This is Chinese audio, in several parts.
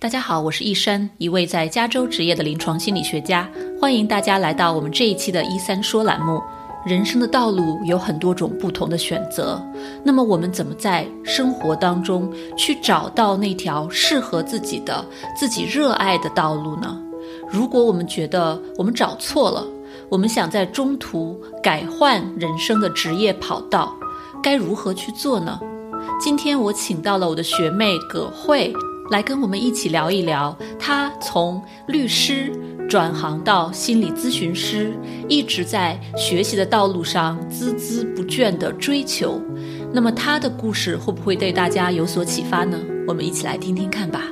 大家好，我是易山，一位在加州执业的临床心理学家。欢迎大家来到我们这一期的“一三说”栏目。人生的道路有很多种不同的选择，那么我们怎么在生活当中去找到那条适合自己的、自己热爱的道路呢？如果我们觉得我们找错了，我们想在中途改换人生的职业跑道，该如何去做呢？今天我请到了我的学妹葛慧。来跟我们一起聊一聊，他从律师转行到心理咨询师，一直在学习的道路上孜孜不倦的追求。那么他的故事会不会对大家有所启发呢？我们一起来听听看吧。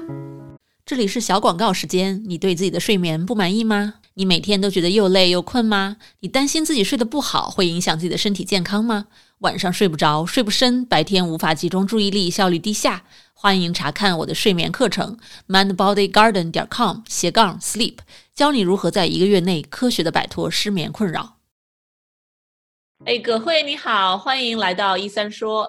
这里是小广告时间。你对自己的睡眠不满意吗？你每天都觉得又累又困吗？你担心自己睡得不好会影响自己的身体健康吗？晚上睡不着，睡不深，白天无法集中注意力，效率低下。欢迎查看我的睡眠课程，mindbodygarden 点 com 斜杠 sleep，教你如何在一个月内科学的摆脱失眠困扰。哎，葛慧你好，欢迎来到一三说。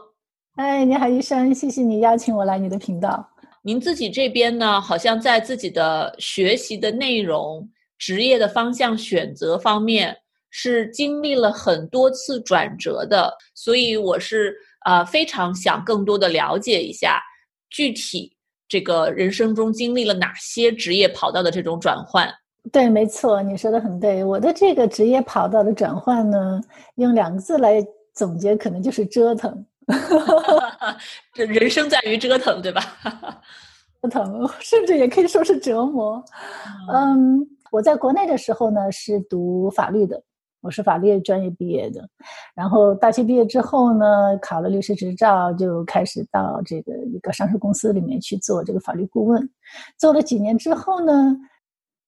哎，你好，医生，谢谢你邀请我来你的频道。您自己这边呢，好像在自己的学习的内容、职业的方向选择方面，是经历了很多次转折的，所以我是呃非常想更多的了解一下。具体这个人生中经历了哪些职业跑道的这种转换？对，没错，你说的很对。我的这个职业跑道的转换呢，用两个字来总结，可能就是折腾。这人生在于折腾，对吧？折腾，甚至也可以说是折磨。嗯，我在国内的时候呢，是读法律的。我是法律专业毕业的，然后大学毕业之后呢，考了律师执照，就开始到这个一个上市公司里面去做这个法律顾问。做了几年之后呢，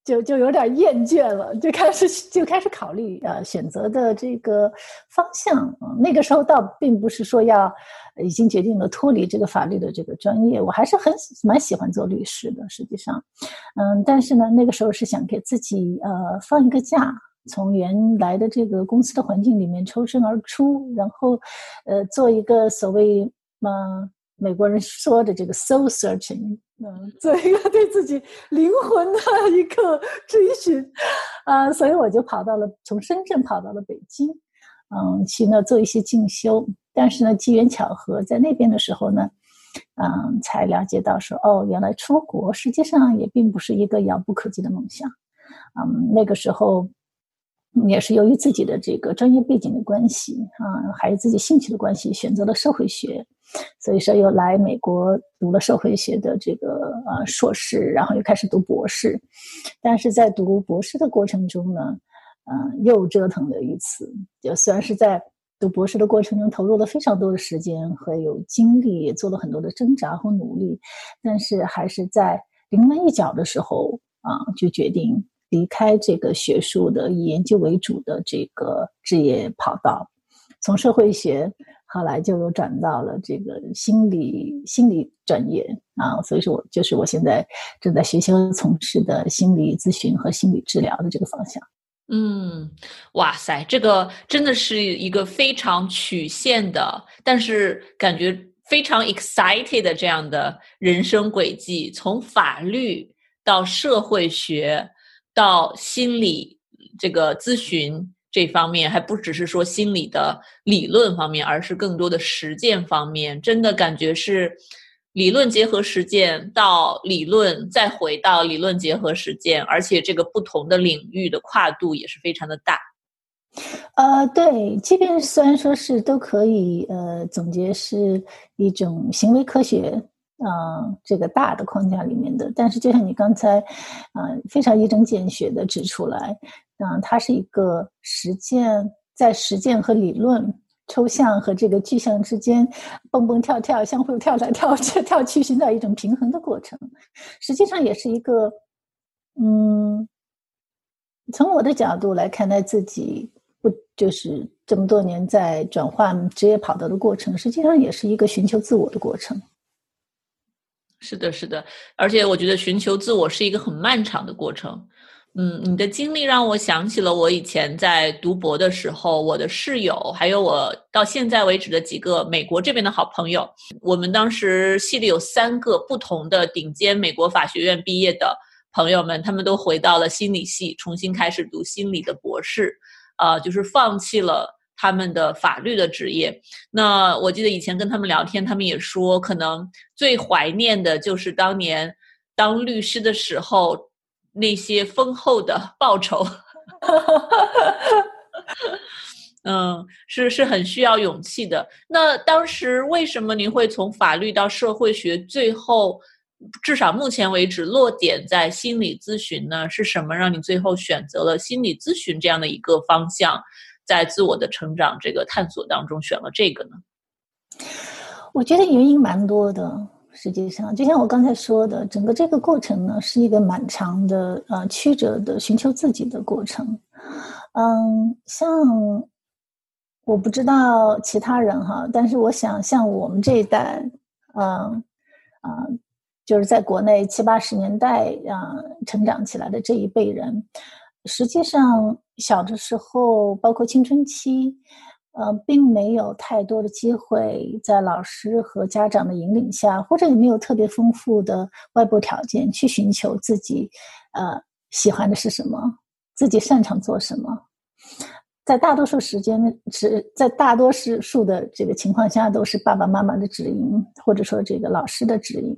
就就有点厌倦了，就开始就开始考虑呃选择的这个方向。那个时候倒并不是说要已经决定了脱离这个法律的这个专业，我还是很蛮喜欢做律师的。实际上，嗯，但是呢，那个时候是想给自己呃放一个假。从原来的这个公司的环境里面抽身而出，然后，呃，做一个所谓嘛美国人说的这个 soul searching，嗯，做一个对自己灵魂的一个追寻，啊，所以我就跑到了从深圳跑到了北京，嗯，去那做一些进修。但是呢，机缘巧合，在那边的时候呢，嗯，才了解到说，哦，原来出国实际上也并不是一个遥不可及的梦想，嗯，那个时候。也是由于自己的这个专业背景的关系啊，还有自己兴趣的关系，选择了社会学，所以说又来美国读了社会学的这个呃硕士，然后又开始读博士。但是在读博士的过程中呢，嗯，又折腾了一次。就虽然是在读博士的过程中投入了非常多的时间和有精力，也做了很多的挣扎和努力，但是还是在临门一脚的时候啊，就决定。离开这个学术的以研究为主的这个职业跑道，从社会学后来就又转到了这个心理心理专业啊，所以说我就是我现在正在学习和从事的心理咨询和心理治疗的这个方向。嗯，哇塞，这个真的是一个非常曲线的，但是感觉非常 excited 的这样的人生轨迹，从法律到社会学。到心理这个咨询这方面，还不只是说心理的理论方面，而是更多的实践方面。真的感觉是理论结合实践，到理论再回到理论结合实践，而且这个不同的领域的跨度也是非常的大。呃，对，即便虽然说是都可以，呃，总结是一种行为科学。嗯，这个大的框架里面的，但是就像你刚才，嗯，非常一针见血的指出来，嗯，它是一个实践，在实践和理论、抽象和这个具象之间蹦蹦跳跳，相互跳来跳去、跳去，寻找一种平衡的过程。实际上也是一个，嗯，从我的角度来看待自己，不就是这么多年在转换职业跑道的过程，实际上也是一个寻求自我的过程。是的，是的，而且我觉得寻求自我是一个很漫长的过程。嗯，你的经历让我想起了我以前在读博的时候，我的室友，还有我到现在为止的几个美国这边的好朋友。我们当时系里有三个不同的顶尖美国法学院毕业的朋友们，他们都回到了心理系，重新开始读心理的博士，啊，就是放弃了他们的法律的职业。那我记得以前跟他们聊天，他们也说，可能最怀念的就是当年当律师的时候。那些丰厚的报酬，嗯，是是很需要勇气的。那当时为什么您会从法律到社会学，最后至少目前为止落点在心理咨询呢？是什么让你最后选择了心理咨询这样的一个方向，在自我的成长这个探索当中选了这个呢？我觉得原因蛮多的。实际上，就像我刚才说的，整个这个过程呢，是一个蛮长的、呃曲折的寻求自己的过程。嗯，像我不知道其他人哈，但是我想，像我们这一代，嗯啊，就是在国内七八十年代啊成长起来的这一辈人，实际上小的时候，包括青春期。呃，并没有太多的机会在老师和家长的引领下，或者也没有特别丰富的外部条件去寻求自己，呃，喜欢的是什么，自己擅长做什么。在大多数时间是在大多数的这个情况下，都是爸爸妈妈的指引，或者说这个老师的指引，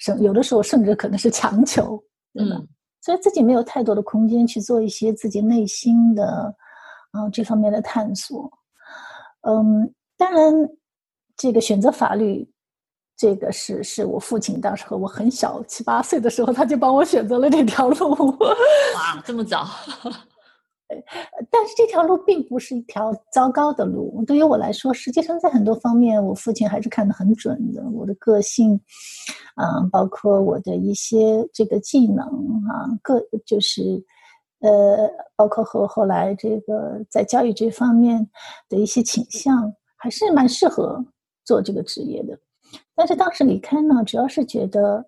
甚有的时候甚至可能是强求，嗯，所以自己没有太多的空间去做一些自己内心的，啊，这方面的探索。嗯，当然，这个选择法律，这个是是我父亲当时和我很小七八岁的时候，他就帮我选择了这条路。哇，这么早！但是这条路并不是一条糟糕的路，对于我来说，实际上在很多方面，我父亲还是看得很准的。我的个性，嗯，包括我的一些这个技能啊，各就是。呃，包括和后来这个在教育这方面的一些倾向，还是蛮适合做这个职业的。但是当时离开呢，主要是觉得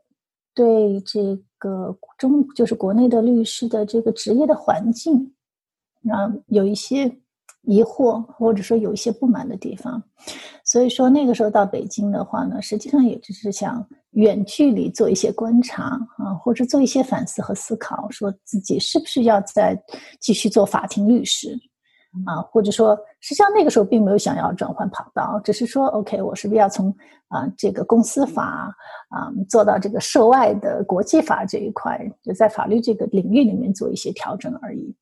对这个中就是国内的律师的这个职业的环境啊，有一些疑惑，或者说有一些不满的地方。所以说那个时候到北京的话呢，实际上也只是想。远距离做一些观察啊，或者做一些反思和思考，说自己是不是要再继续做法庭律师啊？或者说，实际上那个时候并没有想要转换跑道，只是说，OK，我是不是要从啊这个公司法啊做到这个涉外的国际法这一块，就在法律这个领域里面做一些调整而已。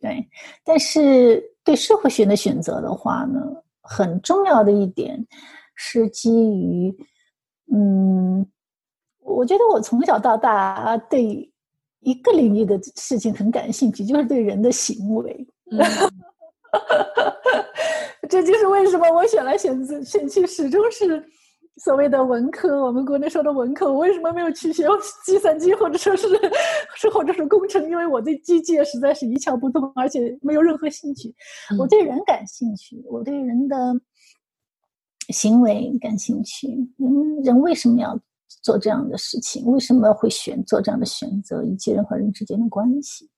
对，但是对社会学的选择的话呢，很重要的一点是基于。嗯，我觉得我从小到大对一个领域的事情很感兴趣，就是对人的行为。这就是为什么我选来选择选去始终是所谓的文科。我们国内说的文科，我为什么没有去学计算机，或者说是是或者是工程？因为我对机械实在是一窍不通，而且没有任何兴趣。我对人感兴趣，我对人的。行为感兴趣，人人为什么要做这样的事情？为什么会选做这样的选择？以及人和人之间的关系。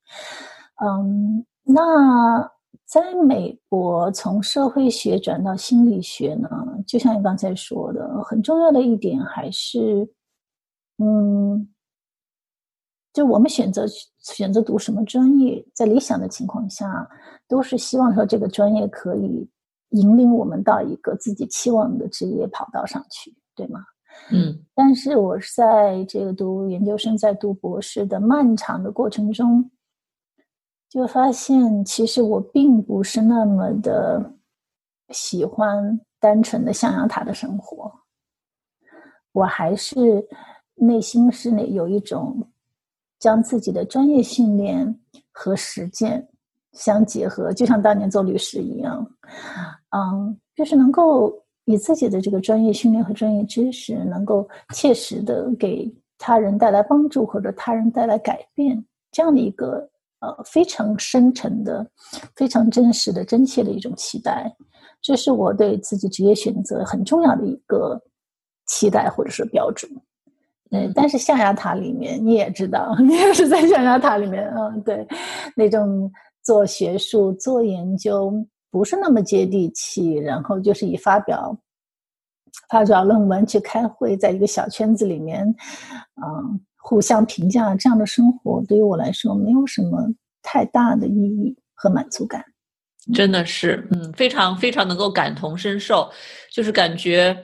嗯，那在美国从社会学转到心理学呢？就像你刚才说的，很重要的一点还是，嗯，就我们选择选择读什么专业，在理想的情况下，都是希望说这个专业可以。引领我们到一个自己期望的职业跑道上去，对吗？嗯。但是我是在这个读研究生、在读博士的漫长的过程中，就发现其实我并不是那么的喜欢单纯的象牙塔的生活。我还是内心是那有一种将自己的专业训练和实践相结合，就像当年做律师一样。嗯，就是能够以自己的这个专业训练和专业知识，能够切实的给他人带来帮助或者他人带来改变，这样的一个呃非常深沉的、非常真实的、真切的一种期待，这是我对自己职业选择很重要的一个期待或者是标准。嗯，但是象牙塔里面你也知道，你也是在象牙塔里面，嗯，对，那种做学术、做研究不是那么接地气，然后就是以发表发表论文去开会，在一个小圈子里面，嗯，互相评价这样的生活，对于我来说没有什么太大的意义和满足感。真的是，嗯，非常非常能够感同身受，就是感觉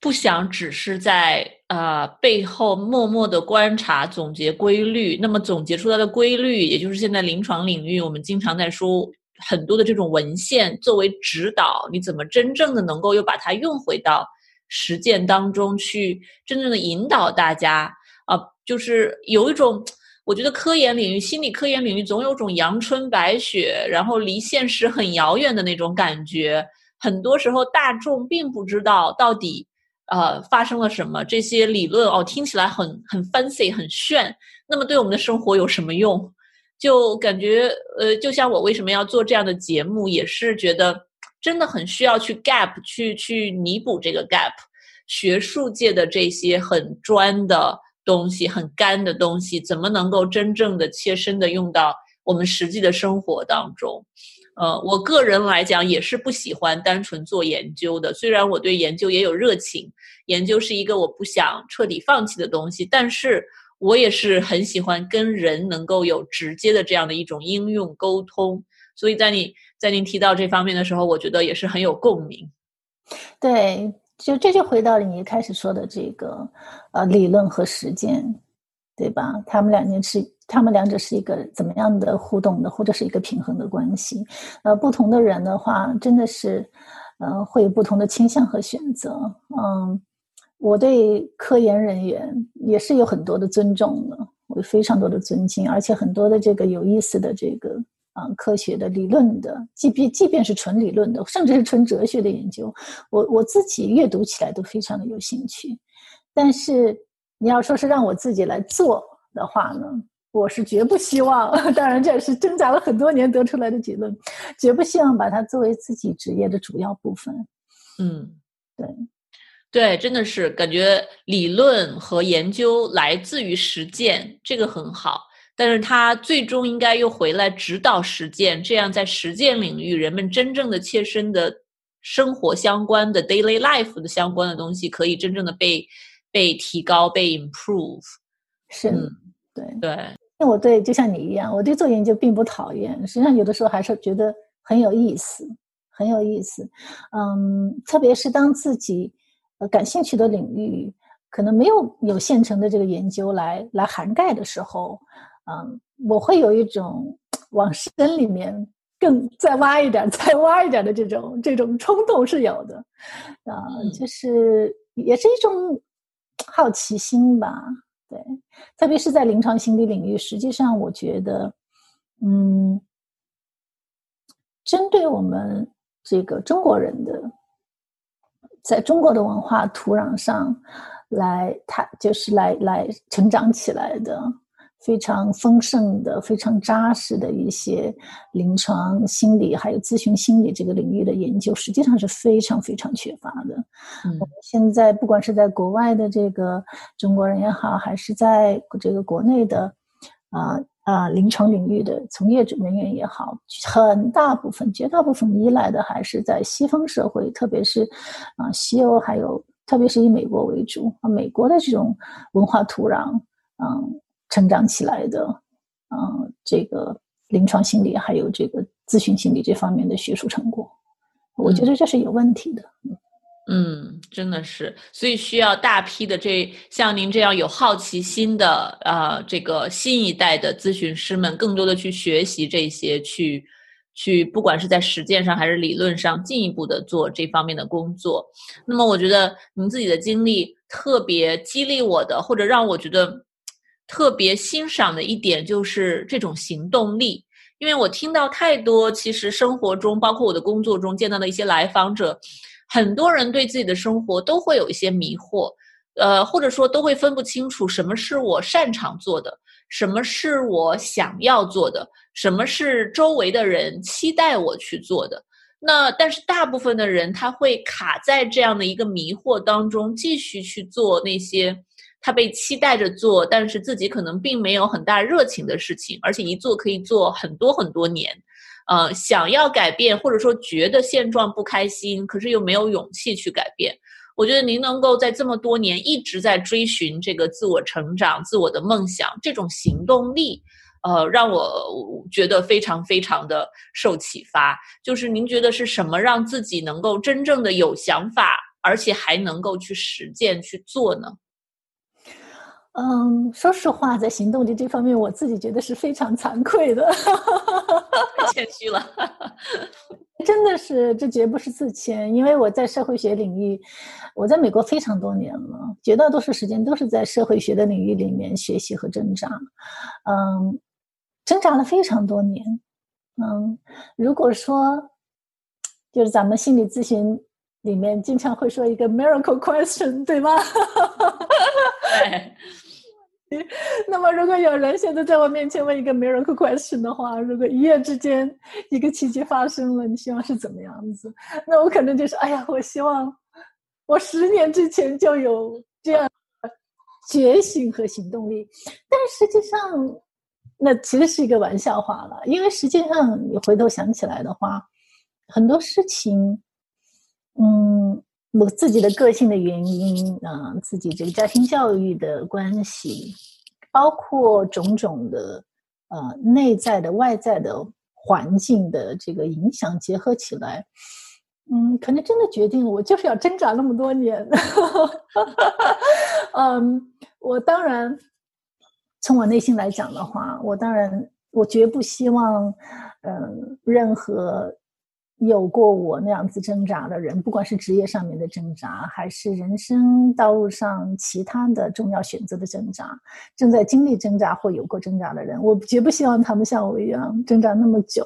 不想只是在呃背后默默的观察、总结规律。那么总结出来的规律，也就是现在临床领域我们经常在说很多的这种文献作为指导，你怎么真正的能够又把它用回到实践当中去，真正的引导大家啊，就是有一种。我觉得科研领域、心理科研领域总有种阳春白雪，然后离现实很遥远的那种感觉。很多时候，大众并不知道到底呃发生了什么。这些理论哦，听起来很很 fancy、很炫，那么对我们的生活有什么用？就感觉呃，就像我为什么要做这样的节目，也是觉得真的很需要去 gap 去去弥补这个 gap。学术界的这些很专的。东西很干的东西，怎么能够真正的切身的用到我们实际的生活当中？呃，我个人来讲也是不喜欢单纯做研究的。虽然我对研究也有热情，研究是一个我不想彻底放弃的东西，但是我也是很喜欢跟人能够有直接的这样的一种应用沟通。所以在你在您提到这方面的时候，我觉得也是很有共鸣。对。就这就回到了你一开始说的这个，呃，理论和实践，对吧？他们两件是，他们两者是一个怎么样的互动的，或者是一个平衡的关系？呃，不同的人的话，真的是，呃，会有不同的倾向和选择。嗯，我对科研人员也是有很多的尊重的，我有非常多的尊敬，而且很多的这个有意思的这个。啊，科学的理论的，即便即便是纯理论的，甚至是纯哲学的研究，我我自己阅读起来都非常的有兴趣。但是你要说是让我自己来做的话呢，我是绝不希望。当然，这也是挣扎了很多年得出来的结论，绝不希望把它作为自己职业的主要部分。嗯，对，对，真的是感觉理论和研究来自于实践，这个很好。但是他最终应该又回来指导实践，这样在实践领域，人们真正的切身的生活相关的 daily life 的相关的东西，可以真正的被被提高、被 improve。是，嗯对对。那我对就像你一样，我对做研究并不讨厌，实际上有的时候还是觉得很有意思，很有意思。嗯，特别是当自己呃感兴趣的领域可能没有有现成的这个研究来来涵盖的时候。嗯，我会有一种往深里面更再挖一点、再挖一点 的这种这种冲动是有的，啊，就是也是一种好奇心吧。对，特别是在临床心理领域，实际上我觉得，嗯，针对我们这个中国人的，在中国的文化土壤上来，他就是来来成长起来的。非常丰盛的、非常扎实的一些临床心理还有咨询心理这个领域的研究，实际上是非常非常缺乏的。我们现在不管是在国外的这个中国人也好，还是在这个国内的啊啊临床领域的从业者人员也好，很大部分、绝大部分依赖的还是在西方社会，特别是啊西欧，还有特别是以美国为主啊美国的这种文化土壤，嗯。成长起来的，嗯，这个临床心理还有这个咨询心理这方面的学术成果，我觉得这是有问题的。嗯，真的是，所以需要大批的这像您这样有好奇心的啊，这个新一代的咨询师们，更多的去学习这些，去去，不管是在实践上还是理论上，进一步的做这方面的工作。那么，我觉得您自己的经历特别激励我的，或者让我觉得。特别欣赏的一点就是这种行动力，因为我听到太多，其实生活中，包括我的工作中见到的一些来访者，很多人对自己的生活都会有一些迷惑，呃，或者说都会分不清楚什么是我擅长做的，什么是我想要做的，什么是周围的人期待我去做的。那但是大部分的人他会卡在这样的一个迷惑当中，继续去做那些。他被期待着做，但是自己可能并没有很大热情的事情，而且一做可以做很多很多年。呃，想要改变，或者说觉得现状不开心，可是又没有勇气去改变。我觉得您能够在这么多年一直在追寻这个自我成长、自我的梦想，这种行动力，呃，让我觉得非常非常的受启发。就是您觉得是什么让自己能够真正的有想法，而且还能够去实践去做呢？嗯，说实话，在行动力这方面，我自己觉得是非常惭愧的，谦虚了。真的是，这绝不是自谦，因为我在社会学领域，我在美国非常多年了，绝大多数时间都是在社会学的领域里面学习和挣扎，嗯，挣扎了非常多年。嗯，如果说，就是咱们心理咨询里面经常会说一个 miracle question，对吧？对。那么，如果有人现在在我面前问一个 miracle question 的话，如果一夜之间一个奇迹发生了，你希望是怎么样子？那我可能就是，哎呀，我希望我十年之前就有这样觉醒和行动力。但实际上，那其实是一个玩笑话了，因为实际上你回头想起来的话，很多事情，嗯。我自己的个性的原因啊，自己这个家庭教育的关系，包括种种的呃内在的、外在的环境的这个影响结合起来，嗯，可能真的决定了我就是要挣扎那么多年。嗯，我当然从我内心来讲的话，我当然我绝不希望嗯任何。有过我那样子挣扎的人，不管是职业上面的挣扎，还是人生道路上其他的重要选择的挣扎，正在经历挣扎或有过挣扎的人，我绝不希望他们像我一样挣扎那么久。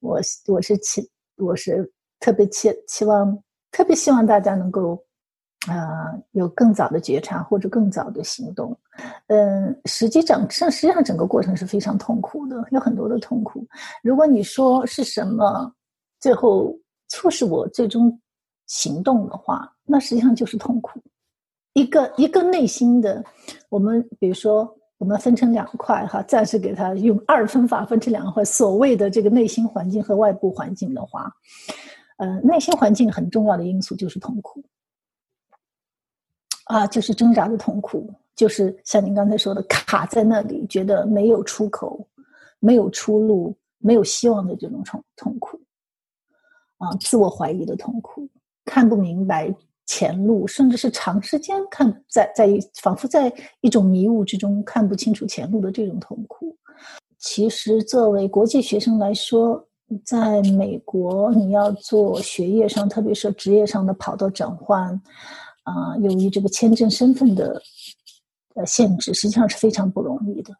我我是期我是特别期期望，特别希望大家能够啊有更早的觉察或者更早的行动。嗯，实际上实际上整个过程是非常痛苦的，有很多的痛苦。如果你说是什么？最后促使我最终行动的话，那实际上就是痛苦。一个一个内心的，我们比如说，我们分成两块哈，暂时给它用二分法分成两块。所谓的这个内心环境和外部环境的话，呃，内心环境很重要的因素就是痛苦，啊，就是挣扎的痛苦，就是像您刚才说的，卡在那里，觉得没有出口、没有出路、没有希望的这种痛痛苦。啊，自我怀疑的痛苦，看不明白前路，甚至是长时间看在在仿佛在一种迷雾之中看不清楚前路的这种痛苦。其实，作为国际学生来说，在美国，你要做学业上，特别是职业上的跑道转换，啊，由于这个签证身份的呃限制，实际上是非常不容易的。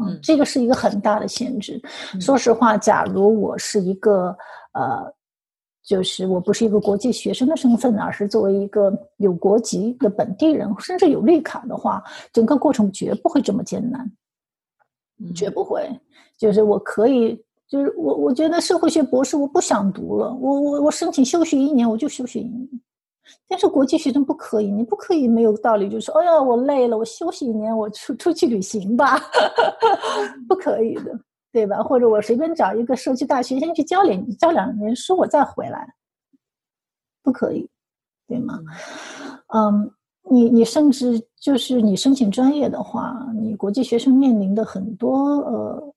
嗯，这个是一个很大的限制。说实话，假如我是一个呃。就是我不是一个国际学生的身份，而是作为一个有国籍的本地人，甚至有绿卡的话，整个过程绝不会这么艰难，绝不会。就是我可以，就是我我觉得社会学博士我不想读了，我我我申请休学一年，我就休学一年。但是国际学生不可以，你不可以没有道理就说，哎呀，我累了，我休息一年，我出出去旅行吧，不可以的。对吧？或者我随便找一个社区大学先去教两教两年书，我再回来，不可以，对吗？嗯，你你甚至就是你申请专业的话，你国际学生面临的很多呃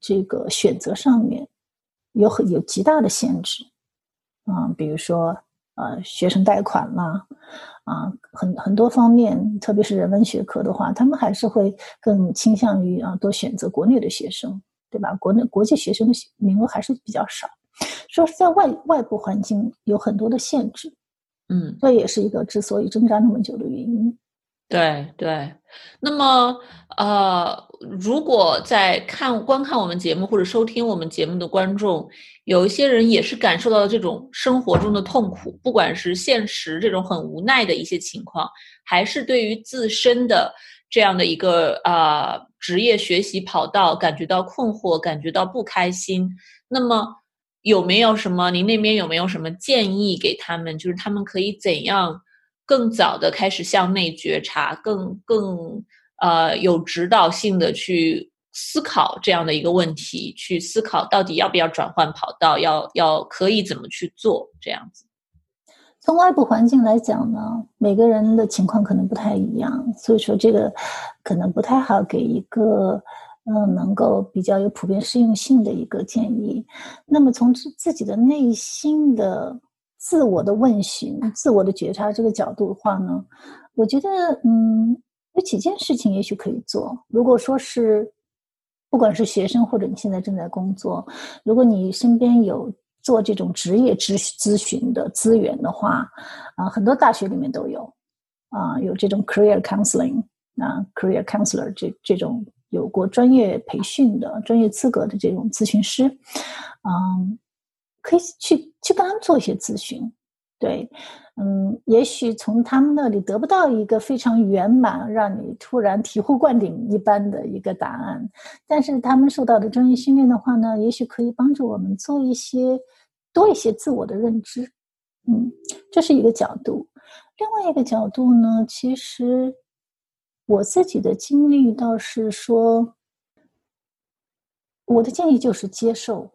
这个选择上面有很有极大的限制嗯，比如说呃学生贷款啦。啊，很很多方面，特别是人文学科的话，他们还是会更倾向于啊，多选择国内的学生，对吧？国内国际学生的名额还是比较少，说是在外外部环境有很多的限制，嗯，这也是一个之所以挣扎那么久的原因。对对，那么呃，如果在看观看我们节目或者收听我们节目的观众，有一些人也是感受到了这种生活中的痛苦，不管是现实这种很无奈的一些情况，还是对于自身的这样的一个啊职业学习跑道感觉到困惑、感觉到不开心，那么有没有什么您那边有没有什么建议给他们？就是他们可以怎样？更早的开始向内觉察，更更呃有指导性的去思考这样的一个问题，去思考到底要不要转换跑道，要要可以怎么去做这样子。从外部环境来讲呢，每个人的情况可能不太一样，所以说这个可能不太好给一个嗯能够比较有普遍适用性的一个建议。那么从自自己的内心的。自我的问询、自我的觉察这个角度的话呢，我觉得，嗯，有几件事情也许可以做。如果说是，不管是学生或者你现在正在工作，如果你身边有做这种职业咨咨询的资源的话，啊，很多大学里面都有，啊，有这种 career counseling 啊，career counselor 这这种有过专业培训的专业资格的这种咨询师，嗯。可以去去跟他们做一些咨询，对，嗯，也许从他们那里得不到一个非常圆满、让你突然醍醐灌顶一般的一个答案，但是他们受到的专业训练的话呢，也许可以帮助我们做一些多一些自我的认知，嗯，这是一个角度。另外一个角度呢，其实我自己的经历倒是说，我的建议就是接受。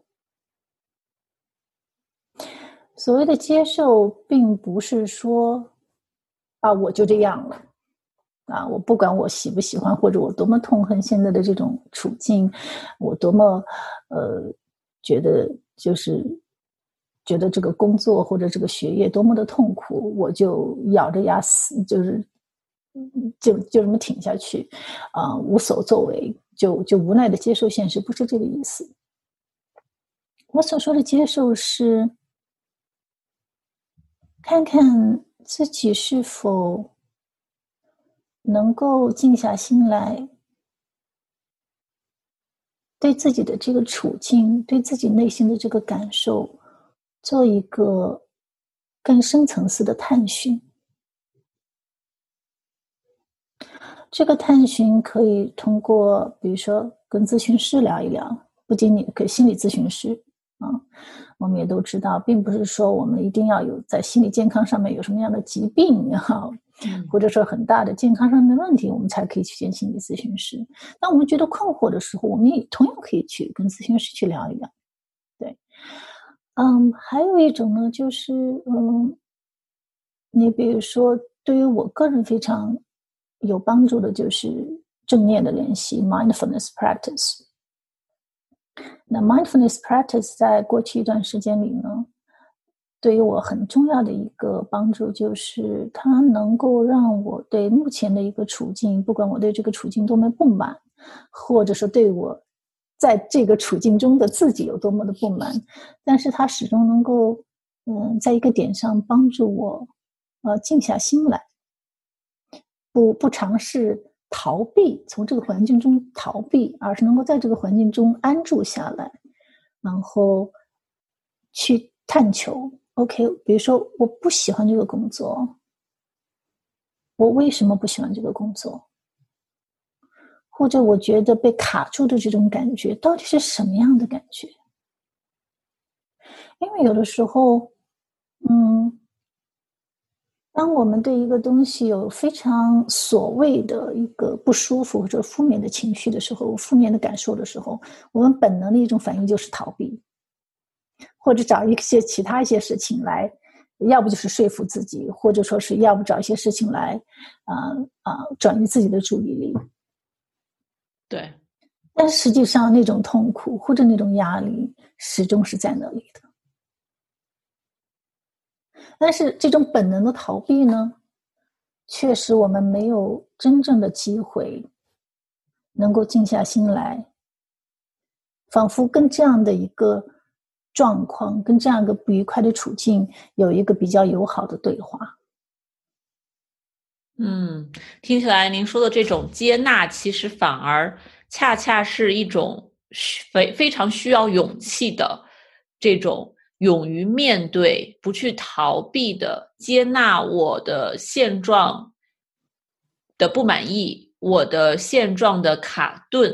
所谓的接受，并不是说啊，我就这样了啊，我不管我喜不喜欢，或者我多么痛恨现在的这种处境，我多么呃觉得就是觉得这个工作或者这个学业多么的痛苦，我就咬着牙死，就是就就这么挺下去啊，无所作为，就就无奈的接受现实，不是这个意思。我所说的接受是。看看自己是否能够静下心来，对自己的这个处境，对自己内心的这个感受，做一个更深层次的探寻。这个探寻可以通过，比如说跟咨询师聊一聊，不仅仅给心理咨询师啊。我们也都知道，并不是说我们一定要有在心理健康上面有什么样的疾病也好，或者说很大的健康上面的问题，我们才可以去见心理咨询师。当我们觉得困惑的时候，我们也同样可以去跟咨询师去聊一聊。对，嗯，还有一种呢，就是嗯，你比如说，对于我个人非常有帮助的，就是正念的练习 （mindfulness practice）。那 mindfulness practice 在过去一段时间里呢，对于我很重要的一个帮助，就是它能够让我对目前的一个处境，不管我对这个处境多么不满，或者说对我在这个处境中的自己有多么的不满，但是它始终能够，嗯，在一个点上帮助我，呃，静下心来，不不尝试。逃避从这个环境中逃避，而是能够在这个环境中安住下来，然后去探求。OK，比如说我不喜欢这个工作，我为什么不喜欢这个工作？或者我觉得被卡住的这种感觉到底是什么样的感觉？因为有的时候，嗯。当我们对一个东西有非常所谓的一个不舒服或者负面的情绪的时候，负面的感受的时候，我们本能的一种反应就是逃避，或者找一些其他一些事情来，要不就是说服自己，或者说是要不找一些事情来，啊啊，转移自己的注意力。对，但实际上那种痛苦或者那种压力始终是在那里的。但是这种本能的逃避呢，确实我们没有真正的机会能够静下心来，仿佛跟这样的一个状况、跟这样一个不愉快的处境有一个比较友好的对话。嗯，听起来您说的这种接纳，其实反而恰恰是一种非非常需要勇气的这种。勇于面对，不去逃避的接纳我的现状的不满意，我的现状的卡顿，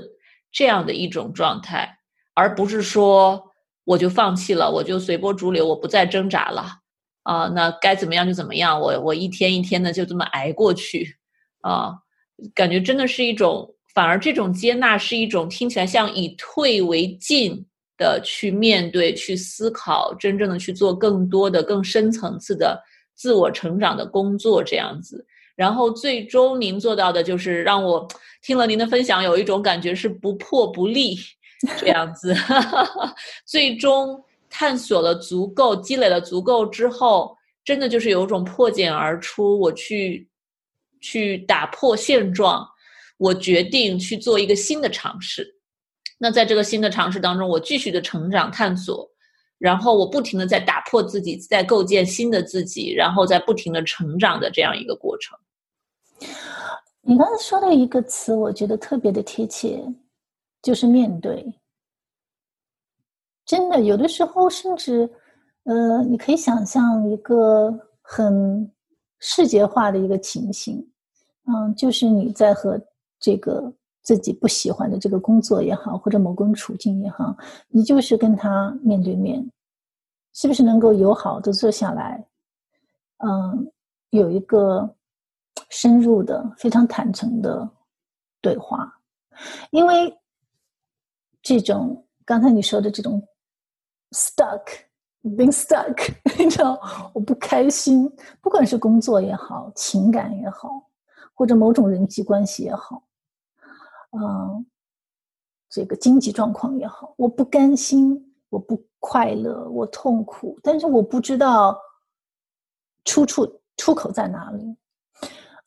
这样的一种状态，而不是说我就放弃了，我就随波逐流，我不再挣扎了，啊，那该怎么样就怎么样，我我一天一天的就这么挨过去。啊，感觉真的是一种，反而这种接纳是一种听起来像以退为进的去面对、去思考，真正的去做更多的、更深层次的自我成长的工作，这样子。然后最终您做到的就是让我听了您的分享，有一种感觉是不破不立 这样子。最终探索了足够，积累了足够之后，真的就是有一种破茧而出。我去去打破现状，我决定去做一个新的尝试。那在这个新的尝试当中，我继续的成长探索，然后我不停的在打破自己，在构建新的自己，然后在不停的成长的这样一个过程。你刚才说的一个词，我觉得特别的贴切，就是面对。真的，有的时候甚至，呃，你可以想象一个很视觉化的一个情形，嗯，就是你在和这个自己不喜欢的这个工作也好，或者某个处境也好，你就是跟他面对面，是不是能够友好的坐下来，嗯，有一个。深入的、非常坦诚的对话，因为这种刚才你说的这种 stuck being stuck，你知道，我不开心，不管是工作也好、情感也好，或者某种人际关系也好，嗯，这个经济状况也好，我不甘心，我不快乐，我痛苦，但是我不知道出处出口在哪里。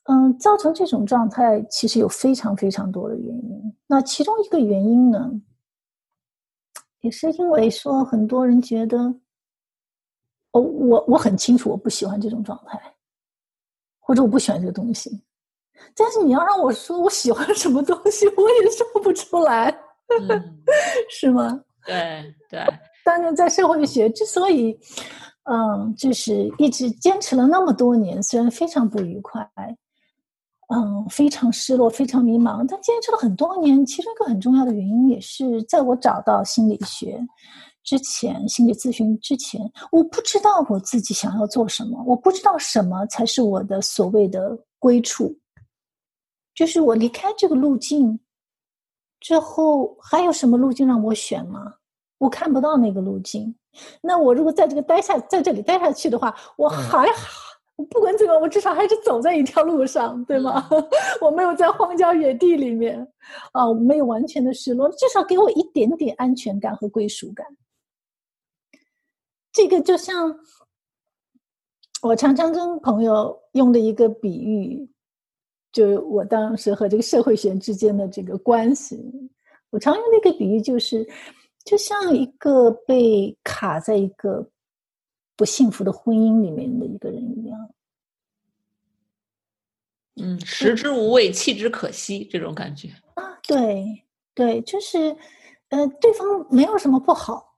嗯，造成这种状态其实有非常非常多的原因。那其中一个原因呢，也是因为说很多人觉得，哦，我我很清楚我不喜欢这种状态，或者我不喜欢这个东西。但是你要让我说我喜欢什么东西，我也说不出来，是吗？对对。当年在社会学之所以，嗯，就是一直坚持了那么多年，虽然非常不愉快。嗯，非常失落，非常迷茫。但坚持了很多年，其中一个很重要的原因，也是在我找到心理学之前，心理咨询之前，我不知道我自己想要做什么，我不知道什么才是我的所谓的归处。就是我离开这个路径之后，还有什么路径让我选吗？我看不到那个路径。那我如果在这个待下，在这里待下去的话，我还好。不管怎么样，我至少还是走在一条路上，对吗？我没有在荒郊野地里面，啊，没有完全的失落，至少给我一点点安全感和归属感。这个就像我常常跟朋友用的一个比喻，就我当时和这个社会学之间的这个关系，我常用的一个比喻就是，就像一个被卡在一个。不幸福的婚姻里面的一个人一样，嗯，食之无味，弃之可惜，这种感觉啊，对对，就是，呃，对方没有什么不好，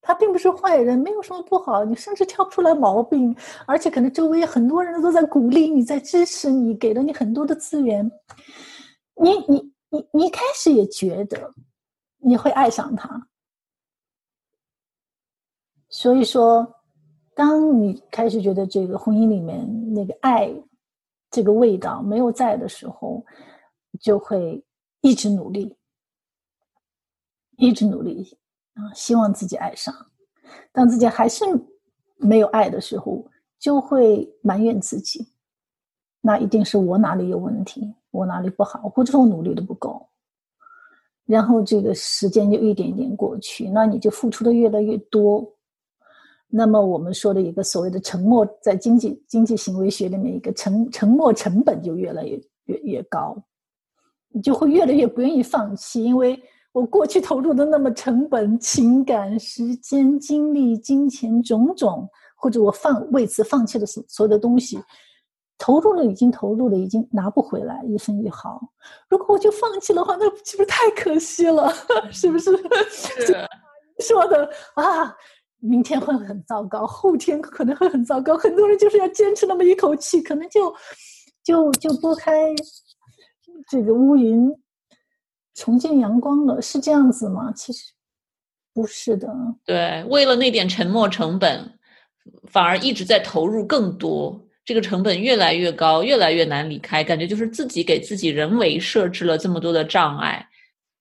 他并不是坏人，没有什么不好，你甚至挑不出来毛病，而且可能周围很多人都在鼓励你，在支持你，给了你很多的资源，你你你你一开始也觉得你会爱上他。所以说，当你开始觉得这个婚姻里面那个爱这个味道没有在的时候，就会一直努力，一直努力啊，希望自己爱上。当自己还是没有爱的时候，就会埋怨自己，那一定是我哪里有问题，我哪里不好，或者说我努力的不够。然后这个时间就一点一点过去，那你就付出的越来越多。那么我们说的一个所谓的沉默，在经济经济行为学里面，一个沉沉默成本就越来越越越高，你就会越来越不愿意放弃，因为我过去投入的那么成本、情感、时间、精力、金钱种种，或者我放为此放弃的所所有的东西，投入了已经投入了，已经拿不回来一分一毫。如果我就放弃的话，那岂不是太可惜了？是不是？是说的啊。明天会很糟糕，后天可能会很糟糕。很多人就是要坚持那么一口气，可能就就就拨开这个乌云，重见阳光了，是这样子吗？其实不是的。对，为了那点沉没成本，反而一直在投入更多，这个成本越来越高，越来越难离开，感觉就是自己给自己人为设置了这么多的障碍，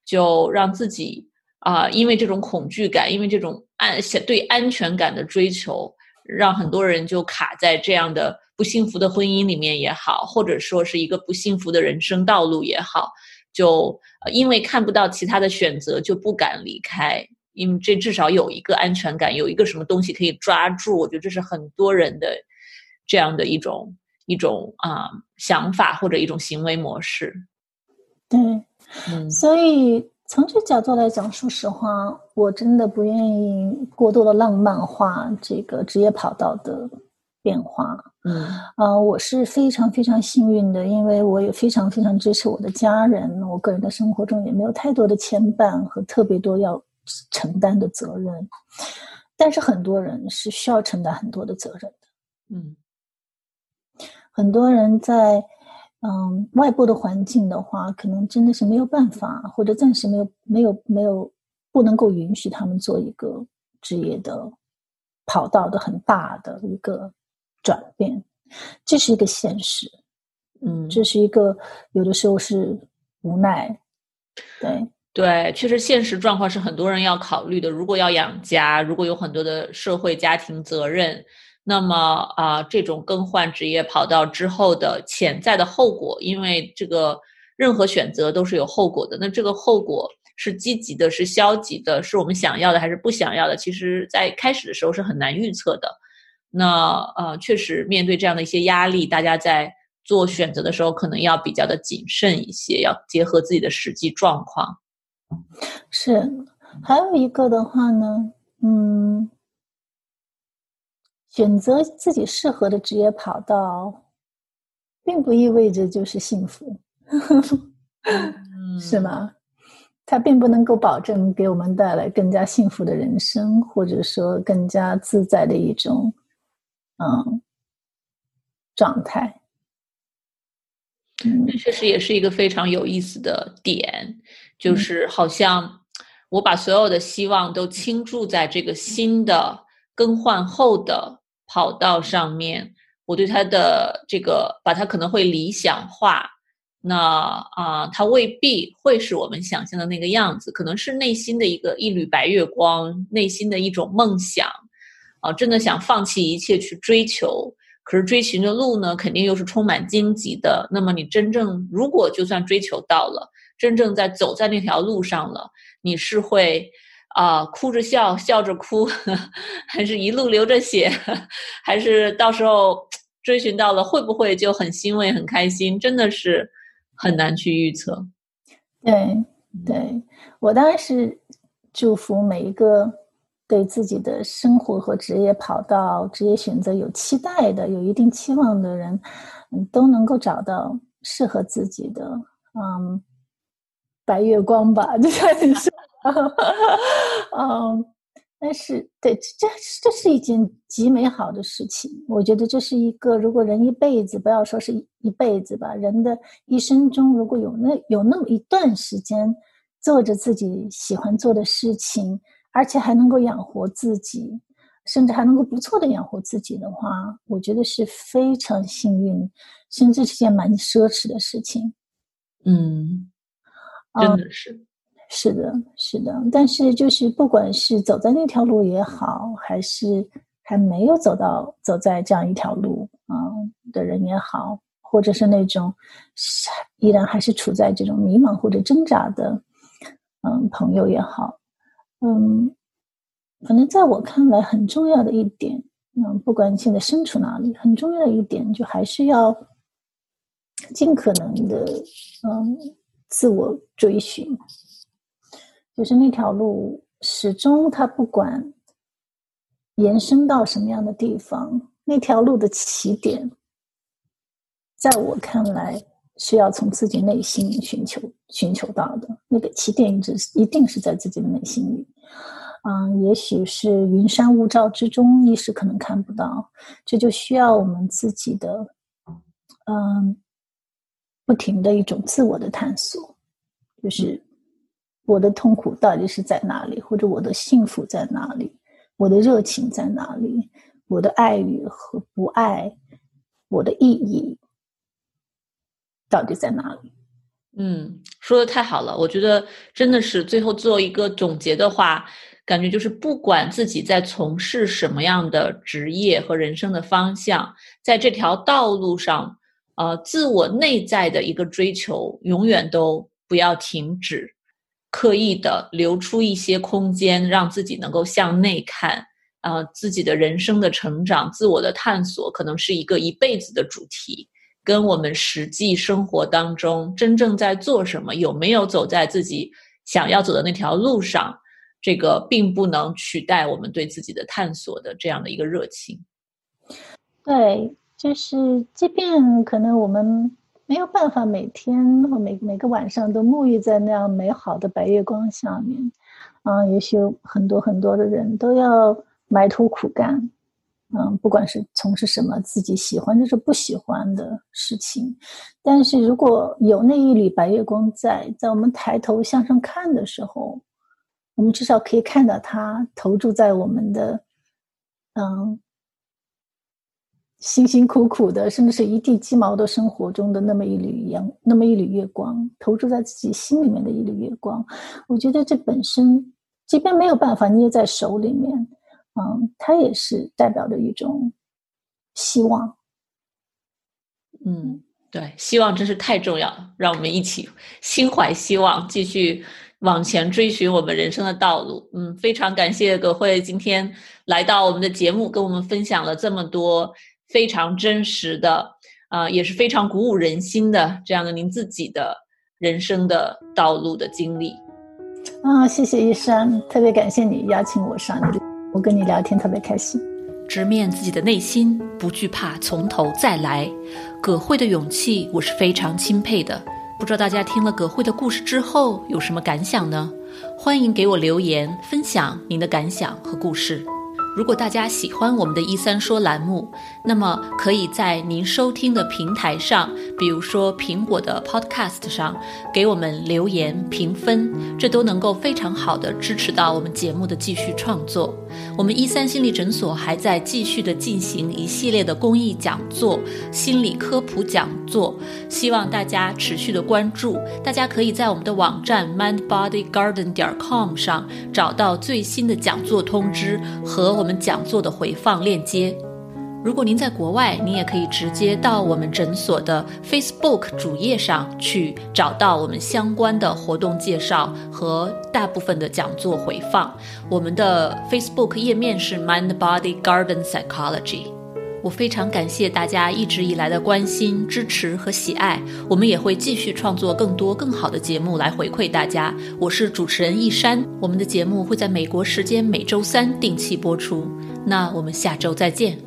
就让自己啊，因为这种恐惧感，因为这种安对安全感的追求，让很多人就卡在这样的不幸福的婚姻里面也好，或者说是一个不幸福的人生道路也好。就因为看不到其他的选择，就不敢离开，因为这至少有一个安全感，有一个什么东西可以抓住。我觉得这是很多人的这样的一种一种啊想法或者一种行为模式。对，嗯，所以从这角度来讲，说实话，我真的不愿意过多的浪漫化这个职业跑道的变化。嗯，啊，我是非常非常幸运的，因为我也非常非常支持我的家人。我个人的生活中也没有太多的牵绊和特别多要承担的责任，但是很多人是需要承担很多的责任的。嗯，很多人在嗯外部的环境的话，可能真的是没有办法，或者暂时没有没有没有不能够允许他们做一个职业的跑道的很大的一个。转变，这是一个现实，嗯，这是一个有的时候是无奈，对对，确实现实状况是很多人要考虑的。如果要养家，如果有很多的社会家庭责任，那么啊，这种更换职业跑道之后的潜在的后果，因为这个任何选择都是有后果的。那这个后果是积极的，是消极的，是我们想要的还是不想要的？其实，在开始的时候是很难预测的。那呃，确实面对这样的一些压力，大家在做选择的时候，可能要比较的谨慎一些，要结合自己的实际状况。是，还有一个的话呢，嗯，选择自己适合的职业跑道，并不意味着就是幸福，是吗？它并不能够保证给我们带来更加幸福的人生，或者说更加自在的一种。嗯，状态，嗯，确实也是一个非常有意思的点，就是好像我把所有的希望都倾注在这个新的更换后的跑道上面，我对它的这个把它可能会理想化，那啊，它未必会是我们想象的那个样子，可能是内心的一个一缕白月光，内心的一种梦想。啊，真的想放弃一切去追求，可是追寻的路呢，肯定又是充满荆棘的。那么你真正如果就算追求到了，真正在走在那条路上了，你是会啊哭着笑，笑着哭，还是一路流着血，还是到时候追寻到了，会不会就很欣慰、很开心？真的是很难去预测。对，对我当然是祝福每一个。对自己的生活和职业跑道、职业选择有期待的、有一定期望的人，嗯，都能够找到适合自己的，嗯，白月光吧，就像你说，嗯，但是，对，这这是一件极美好的事情。我觉得这是一个，如果人一辈子，不要说是一辈子吧，人的一生中，如果有那有那么一段时间，做着自己喜欢做的事情。而且还能够养活自己，甚至还能够不错的养活自己的话，我觉得是非常幸运，甚至是件蛮奢侈的事情。嗯，真的是，是的，是的。但是，就是不管是走在那条路也好，还是还没有走到走在这样一条路啊的人也好，或者是那种依然还是处在这种迷茫或者挣扎的嗯朋友也好。嗯，可能在我看来很重要的一点，嗯，不管你现在身处哪里，很重要的一点就还是要尽可能的，嗯，自我追寻，就是那条路始终它不管延伸到什么样的地方，那条路的起点，在我看来。是要从自己内心寻求寻求到的那个起点，一直一定是在自己的内心里。嗯，也许是云山雾罩之中，一时可能看不到，这就需要我们自己的嗯，不停的一种自我的探索，就是我的痛苦到底是在哪里，或者我的幸福在哪里，我的热情在哪里，我的爱与和不爱，我的意义到底在哪里？嗯，说的太好了，我觉得真的是最后做一个总结的话，感觉就是不管自己在从事什么样的职业和人生的方向，在这条道路上，呃，自我内在的一个追求永远都不要停止，刻意的留出一些空间，让自己能够向内看，呃，自己的人生的成长、自我的探索，可能是一个一辈子的主题。跟我们实际生活当中真正在做什么，有没有走在自己想要走的那条路上，这个并不能取代我们对自己的探索的这样的一个热情。对，就是即便可能我们没有办法每天或每每个晚上都沐浴在那样美好的白月光下面，啊，也许很多很多的人都要埋头苦干。嗯，不管是从事什么自己喜欢的是不喜欢的事情，但是如果有那一缕白月光在，在我们抬头向上看的时候，我们至少可以看到它投注在我们的，嗯，辛辛苦苦的，甚至是一地鸡毛的生活中的那么一缕阳，那么一缕月光，投注在自己心里面的一缕月光，我觉得这本身，即便没有办法捏在手里面。嗯，它也是代表着一种希望。嗯，对，希望真是太重要了。让我们一起心怀希望，继续往前追寻我们人生的道路。嗯，非常感谢葛慧今天来到我们的节目，跟我们分享了这么多非常真实的，啊，也是非常鼓舞人心的这样的您自己的人生的道路的经历。啊，谢谢医生，特别感谢你邀请我上你的。我跟你聊天特别开心，直面自己的内心，不惧怕从头再来。葛慧的勇气，我是非常钦佩的。不知道大家听了葛慧的故事之后有什么感想呢？欢迎给我留言分享您的感想和故事。如果大家喜欢我们的“一三说”栏目，那么可以在您收听的平台上，比如说苹果的 Podcast 上，给我们留言评分，这都能够非常好的支持到我们节目的继续创作。我们一三心理诊所还在继续的进行一系列的公益讲座、心理科普讲座，希望大家持续的关注。大家可以在我们的网站 mindbodygarden 点 com 上找到最新的讲座通知和我们讲座的回放链接。如果您在国外，您也可以直接到我们诊所的 Facebook 主页上去找到我们相关的活动介绍和大部分的讲座回放。我们的 Facebook 页面是 Mind Body Garden Psychology。我非常感谢大家一直以来的关心、支持和喜爱。我们也会继续创作更多更好的节目来回馈大家。我是主持人一山，我们的节目会在美国时间每周三定期播出。那我们下周再见。